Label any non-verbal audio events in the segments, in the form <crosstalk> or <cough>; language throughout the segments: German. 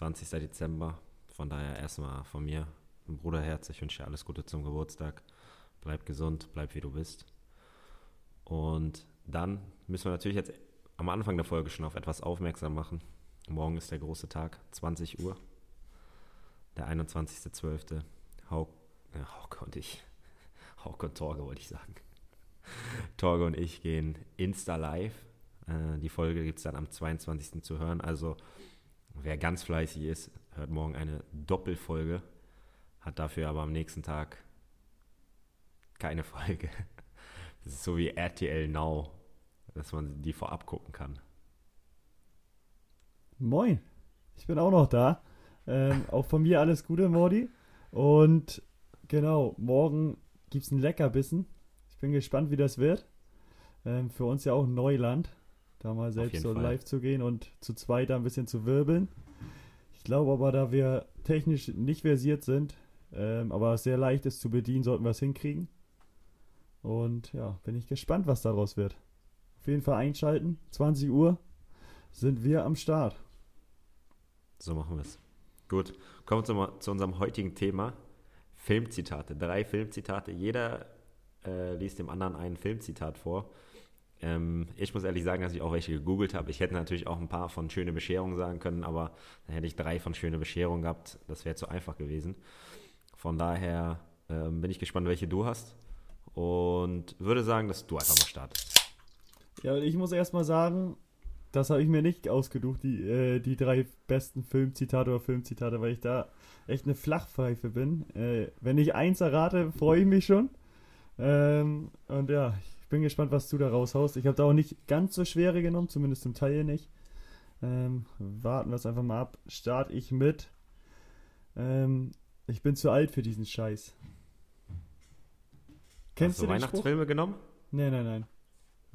20. Dezember. Von daher erstmal von mir, Bruderherz, ich wünsche dir alles Gute zum Geburtstag. Bleib gesund, bleib wie du bist. Und dann müssen wir natürlich jetzt am Anfang der Folge schon auf etwas aufmerksam machen. Morgen ist der große Tag, 20 Uhr, der 21.12. Hauke, äh, Hauke und ich, <laughs> Hauke und Torge wollte ich sagen. <laughs> Torge und ich gehen Insta live. Äh, die Folge gibt es dann am 22. zu hören. Also wer ganz fleißig ist, hört morgen eine Doppelfolge, hat dafür aber am nächsten Tag keine <laughs> Folge. Das ist so wie RTL Now, dass man die vorab gucken kann. Moin, ich bin auch noch da. Ähm, auch von mir alles Gute, Mordi. Und genau, morgen gibt es ein Leckerbissen. Ich bin gespannt, wie das wird. Ähm, für uns ja auch Neuland, da mal selbst so Fall. live zu gehen und zu zweit da ein bisschen zu wirbeln. Ich glaube aber, da wir technisch nicht versiert sind, ähm, aber sehr leicht ist zu bedienen, sollten wir es hinkriegen. Und ja, bin ich gespannt, was daraus wird. Auf jeden Fall einschalten. 20 Uhr sind wir am Start. So machen wir es. Gut, kommen wir zu, zu, unserem heutigen Thema. Filmzitate. Drei Filmzitate. Jeder äh, liest dem anderen ein Filmzitat vor. Ähm, ich muss ehrlich sagen, dass ich auch welche gegoogelt habe. Ich hätte natürlich auch ein paar von Schöne Bescherung sagen können, aber dann hätte ich drei von Schöne Bescherung gehabt. Das wäre zu einfach gewesen. Von daher ähm, bin ich gespannt, welche du hast. Und würde sagen, dass du einfach mal startest. Ja, ich muss erstmal sagen, das habe ich mir nicht ausgeducht, die, äh, die drei besten Filmzitate oder Filmzitate, weil ich da echt eine Flachpfeife bin. Äh, wenn ich eins errate, freue ich mich schon. Ähm, und ja, ich bin gespannt, was du da raushaust. Ich habe da auch nicht ganz so schwere genommen, zumindest zum Teil nicht. Ähm, warten wir es einfach mal ab. Starte ich mit. Ähm, ich bin zu alt für diesen Scheiß. Kennst Hast du, du Weihnachtsfilme Spruch? genommen? Nein, nein, nein.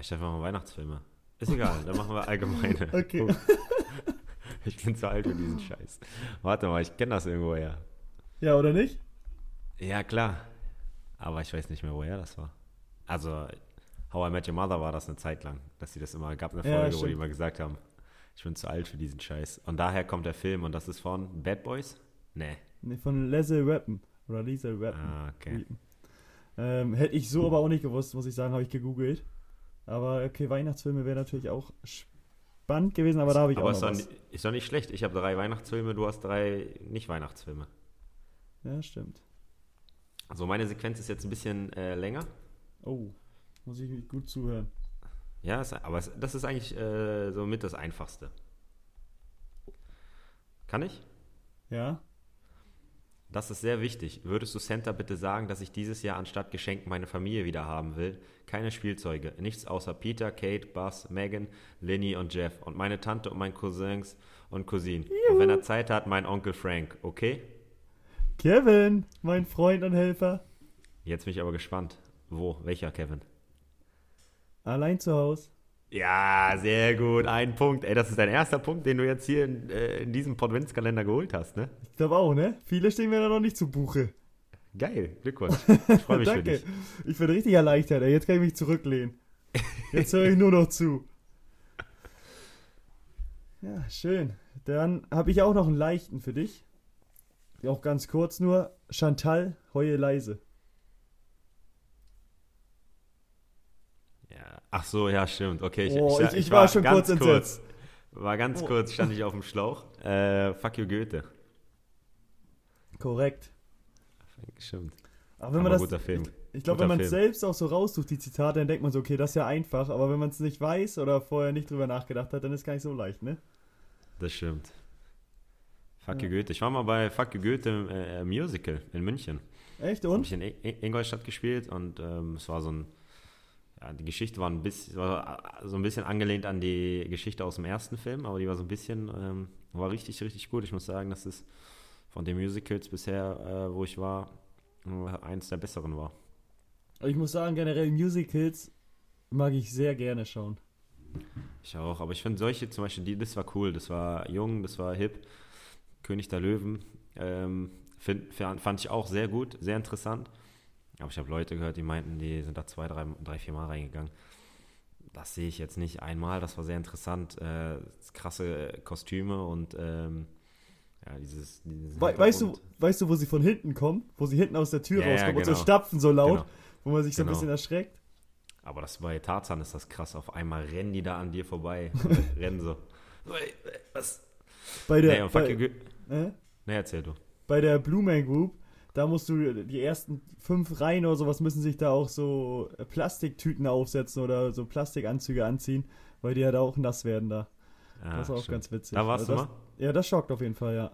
Ich dachte mal Weihnachtsfilme. Ist egal, dann machen wir allgemeine. <laughs> Okay. <laughs> Ich bin zu alt für diesen Scheiß. Warte mal, ich kenne das irgendwo her. Ja, oder nicht? Ja, klar. Aber ich weiß nicht mehr, woher das war. Also, How I Met Your Mother war das eine Zeit lang, dass sie das immer, gab eine Folge, ja, wo die immer gesagt haben, ich bin zu alt für diesen Scheiß. Und daher kommt der Film und das ist von Bad Boys? Nee. Nee, von Leslie Rappen. Oder Lisa Rappen. Ah, okay. Ähm, hätte ich so aber auch nicht gewusst, muss ich sagen, habe ich gegoogelt. Aber okay, Weihnachtsfilme wäre natürlich auch spannend gewesen, aber da habe ich aber auch noch ist, was. Doch, ist doch nicht schlecht. Ich habe drei Weihnachtsfilme, du hast drei Nicht-Weihnachtsfilme. Ja, stimmt. Also meine Sequenz ist jetzt ein bisschen äh, länger. Oh, muss ich gut zuhören. Ja, aber das ist eigentlich äh, somit das Einfachste. Kann ich? Ja. Das ist sehr wichtig. Würdest du Santa bitte sagen, dass ich dieses Jahr anstatt Geschenken meine Familie wieder haben will? Keine Spielzeuge. Nichts außer Peter, Kate, Buzz, Megan, Linny und Jeff. Und meine Tante und meine Cousins und Cousinen. Juhu. Und wenn er Zeit hat, mein Onkel Frank. Okay? Kevin, mein Freund und Helfer. Jetzt bin ich aber gespannt. Wo? Welcher Kevin? Allein zu Hause. Ja, sehr gut. Ein Punkt. Ey, das ist dein erster Punkt, den du jetzt hier in, äh, in diesem Podvintskalender geholt hast, ne? Ich glaube auch, ne? Viele stehen mir da noch nicht zu Buche. Geil, Glückwunsch. <laughs> Ich freue mich Danke. für dich. Ich bin richtig erleichtert, ey. Jetzt kann ich mich zurücklehnen. Jetzt höre ich nur noch zu. <laughs> Ja, schön. Dann habe ich auch noch einen leichten für dich. Auch ganz kurz nur. Chantal, heue leise. Ach so, ja, stimmt. Okay, ich, oh, ich, ich, ich war, war, schon kurz entsetzt. War ganz oh. kurz, stand ich auf dem Schlauch. Äh, fuck you, Goethe. Korrekt. Stimmt. Aber wenn man das, guter Film. Ich, ich glaube, wenn man es selbst auch so raussucht, die Zitate, dann denkt man so, okay, das ist ja einfach. Aber wenn man es nicht weiß oder vorher nicht drüber nachgedacht hat, dann ist es gar nicht so leicht, ne? Das stimmt. Fuck ja. you, Goethe. Ich war mal bei Fuck you, Goethe äh, Musical in München. Echt, und? Hab ich in Ingolstadt gespielt und ähm, es war so ein ja, die Geschichte war ein bisschen, war so ein bisschen angelehnt an die Geschichte aus dem ersten Film, aber die war so ein bisschen, ähm, war richtig, richtig gut. Ich muss sagen, dass es von den Musicals bisher, äh, wo ich war, eins der besseren war. Ich muss sagen, generell Musicals mag ich sehr gerne schauen. Ich auch, aber ich finde solche zum Beispiel, die, das war cool, das war jung, das war hip. König der Löwen ähm, find, fand ich auch sehr gut, sehr interessant. Aber ich habe Leute gehört, die meinten, die sind da zwei, drei, drei vier Mal reingegangen. Das sehe ich jetzt nicht einmal. Das war sehr interessant. Äh, krasse Kostüme und ähm, Ja, dieses. dieses We weißt, du, weißt du, wo sie von hinten kommen? Wo sie hinten aus der Tür Ja, ja, rauskommen und so genau. stapfen so laut, Genau. wo man sich so ein Genau. bisschen erschreckt? Aber das bei Tarzan ist das krass. Auf einmal rennen die da an dir vorbei. <laughs> rennen so. Was? Bei der, Nee, bei, äh? nee, erzähl du. bei der Blue Man Group, da musst du die ersten fünf Reihen oder sowas müssen sich da auch so äh, Plastiktüten aufsetzen oder so Plastikanzüge anziehen, weil die halt auch nass werden da. Ah, das ist auch stimmt. ganz witzig. Da warst Also du das, mal? Ja, das schockt auf jeden Fall, ja.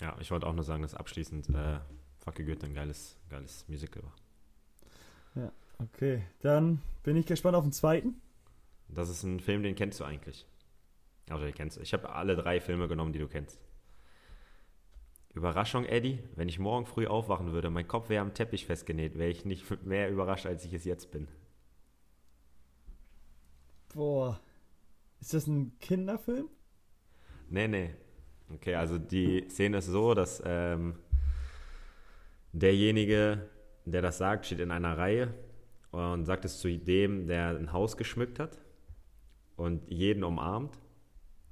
Ja, ich wollte auch nur sagen, dass abschließend äh, Fuck you, Goethe ein geiles, geiles Musical war. Okay, dann bin ich gespannt auf den zweiten. Das ist ein Film, den kennst du eigentlich. Also, den kennst du. Ich habe alle drei Filme genommen, die du kennst. Überraschung, Eddie. Wenn ich morgen früh aufwachen würde, mein Kopf wäre am Teppich festgenäht, wäre ich nicht <laughs> mehr überrascht, als ich es jetzt bin. Boah. Ist das ein Kinderfilm? Nee, nee. Okay, also die Szene ist so, dass ähm, derjenige, der das sagt, steht in einer Reihe und sagt es zu dem, der ein Haus geschmückt hat und jeden umarmt.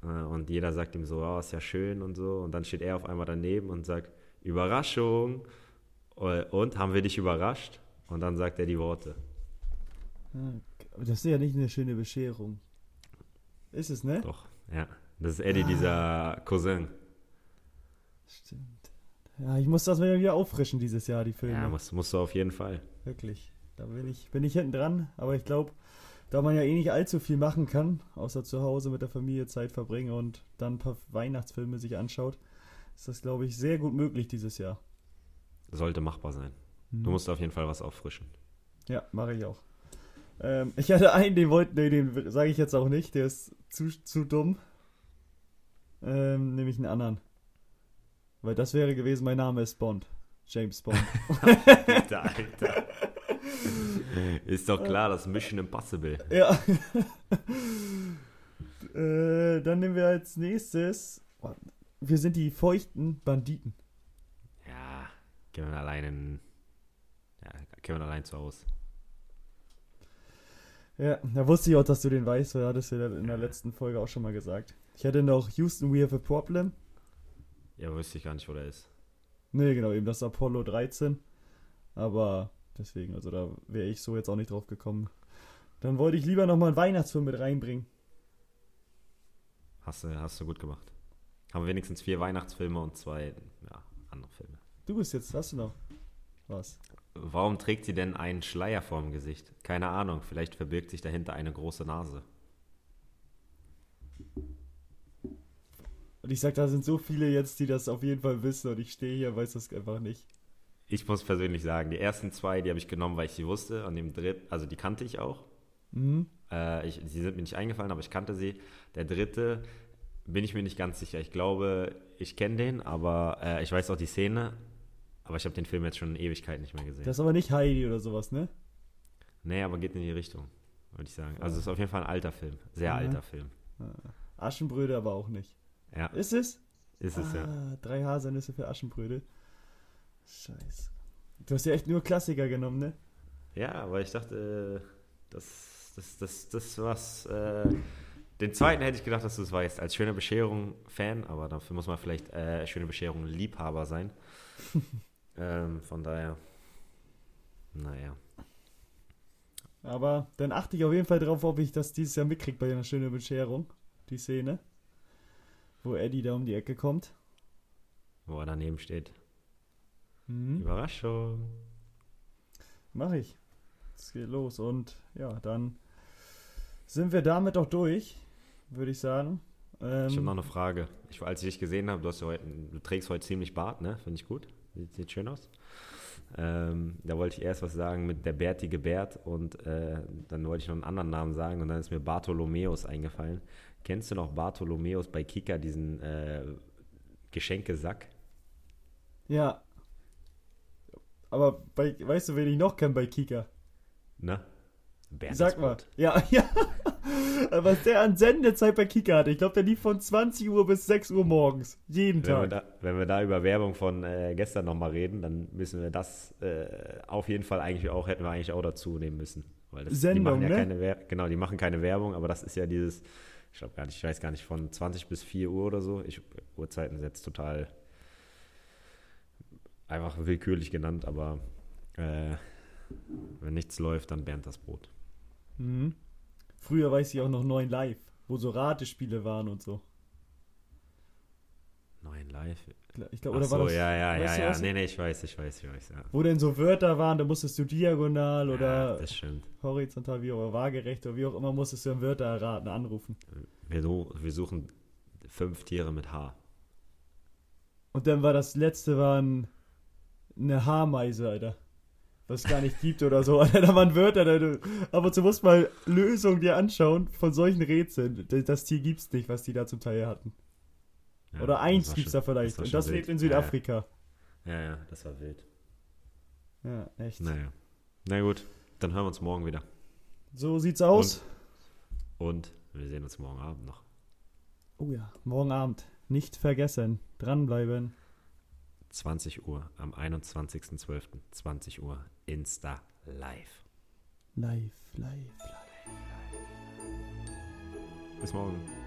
Äh, Und jeder sagt ihm so, oh, ist ja schön und so. Und dann steht er auf einmal daneben und sagt, Überraschung. Äh, Und haben wir dich überrascht? Und dann sagt er die Worte. Ah, das ist ja nicht eine schöne Bescherung. Ist es, ne? Doch, ja. Das ist Eddie, dieser Cousin. Stimmt. Ja, ich muss das mal wieder auffrischen dieses Jahr, die Filme. Ja, musst, musst du auf jeden Fall. Wirklich. Da bin ich, bin ich hinten dran, aber ich glaube, da man ja eh nicht allzu viel machen kann, außer zu Hause mit der Familie Zeit verbringen und dann ein paar Weihnachtsfilme sich anschaut, ist das, glaube ich, sehr gut möglich dieses Jahr. Sollte machbar sein. Hm. Du musst auf jeden Fall was auffrischen. Ja, mache ich auch. Ähm, ich hatte einen, den wollte, nee, den sage ich jetzt auch nicht, der ist zu, zu dumm. Ähm, nämlich einen anderen. Weil das wäre gewesen, mein Name ist Bond. James Bond. <laughs> Alter, Alter. <laughs> Ist doch klar, das Mission Impossible. Ja. <laughs> äh, dann nehmen wir als nächstes. Wir sind die feuchten Banditen. Ja, Kevin allein in, ja, Kevin allein zu Hause. Ja, da wusste ich auch, dass du den weißt, weil du hattest ja in der letzten Folge auch schon mal gesagt. Ich hätte noch Houston, we have a problem. Ja, wüsste ich gar nicht, wo der ist. Nee, genau, eben das Apollo 13. Aber deswegen, also da wäre ich so jetzt auch nicht drauf gekommen. Dann wollte ich lieber nochmal einen Weihnachtsfilm mit reinbringen. Hast du, hast du gut gemacht. Haben wenigstens vier Weihnachtsfilme und zwei ja, andere Filme. Du bist jetzt, hast du noch was? Warum trägt sie denn einen Schleier vorm Gesicht? Keine Ahnung, vielleicht verbirgt sich dahinter eine große Nase. Und ich sag, da sind so viele jetzt, die das auf jeden Fall wissen und ich stehe hier, weiß das einfach nicht. Ich muss persönlich sagen, die ersten zwei, die habe ich genommen, weil ich sie wusste. Und dem dritten, also die kannte ich auch. Mhm. Äh, ich, sie sind mir nicht eingefallen, aber ich kannte sie. Der dritte bin ich mir nicht ganz sicher. Ich glaube, ich kenne den, aber äh, ich weiß auch die Szene. Aber ich habe den Film jetzt schon in Ewigkeit nicht mehr gesehen. Das ist aber nicht Heidi oder sowas, ne? nee, aber geht in die Richtung, würde ich sagen. Also es ist auf jeden Fall ein alter Film. Sehr Ja. alter Film. Aschenbrödel aber auch nicht. Ja, Ist es? ist es ja. ah, drei Haselnüsse für Aschenbrödel. Scheiße. Du hast ja echt nur Klassiker genommen, ne? Ja, aber ich dachte, äh, das, das, das, das was. Äh, den zweiten hätte ich gedacht, dass du es weißt. Als schöne Bescherung Fan, aber dafür muss man vielleicht äh, schöne Bescherung Liebhaber sein. <laughs> ähm, von daher. Naja. Aber dann achte ich auf jeden Fall drauf, ob ich das dieses Jahr mitkriege bei einer schönen Bescherung. Die Szene. Wo Eddie da um die Ecke kommt. Wo er daneben steht. Mhm. Überraschung. Mach ich. Es geht los. Und ja, dann sind wir damit auch durch, würde ich sagen. Ähm, Ich habe noch eine Frage. Ich, als ich dich gesehen habe, du, ja heute, du trägst heute ziemlich Bart, ne? Finde ich gut. Sieht, sieht schön aus. Ähm, da wollte ich erst was sagen mit der bärtige Bert und äh, dann wollte ich noch einen anderen Namen sagen und dann ist mir Bartholomäus eingefallen. Kennst du noch Bartholomäus bei Kika, diesen äh, Geschenkesack? ja. Aber bei, weißt du, wen ich noch kenne bei Kika? Ne? Bernd Sag mal. Ja, <laughs> ja. Was der an Sendezeit bei Kika hatte. Ich glaube, der lief von 20 Uhr bis 6 Uhr morgens. Jeden Wenn wir, Tag. da, wenn wir da über Werbung von äh, gestern nochmal reden, dann müssen wir das äh, auf jeden Fall eigentlich auch, hätten wir eigentlich auch dazu nehmen müssen. Weil das, die Sendung, machen ja ne? keine genau, die machen keine Werbung, aber das ist ja dieses ich glaube gar nicht, ich weiß gar nicht, von 20 bis 4 Uhr oder so. Ich Uhrzeiten jetzt total einfach willkürlich genannt, aber äh, wenn nichts läuft, dann Bernd das Brot. Mhm. Früher weiß ich auch noch 9 Live, wo so Ratespiele waren und so. 9 Live? Ich glaube, oder so, war das, ja, ja, ja, ja. Nee, nee, ich weiß, ich weiß, ich weiß, ja. Wo denn so Wörter waren, da musstest du diagonal ja, oder das stimmt. horizontal, wie auch immer, waagerecht oder wie auch immer, musstest du Wörter erraten, anrufen. Wir, wir suchen fünf Tiere mit H. Und dann war das letzte war ein, eine Haarmeise, Alter. Was es gar nicht gibt oder so. <laughs> Alter, da waren Wörter, du, aber du musst mal Lösungen dir anschauen von solchen Rätseln. Das das Tier gibt's nicht, was die da zum Teil hatten. Ja, oder das eins gibt's schon- da vielleicht. war Und das wild. lebt in Südafrika. Ja, ja, ja, das war wild. Ja, echt. Naja. Na gut, dann hören wir uns morgen wieder. So sieht's aus. Und wir sehen uns morgen Abend noch. Oh ja, morgen Abend. Nicht vergessen. Dranbleiben. 20 Uhr am 21.12. 20 Uhr Insta Live. Live, live, live. Bis morgen.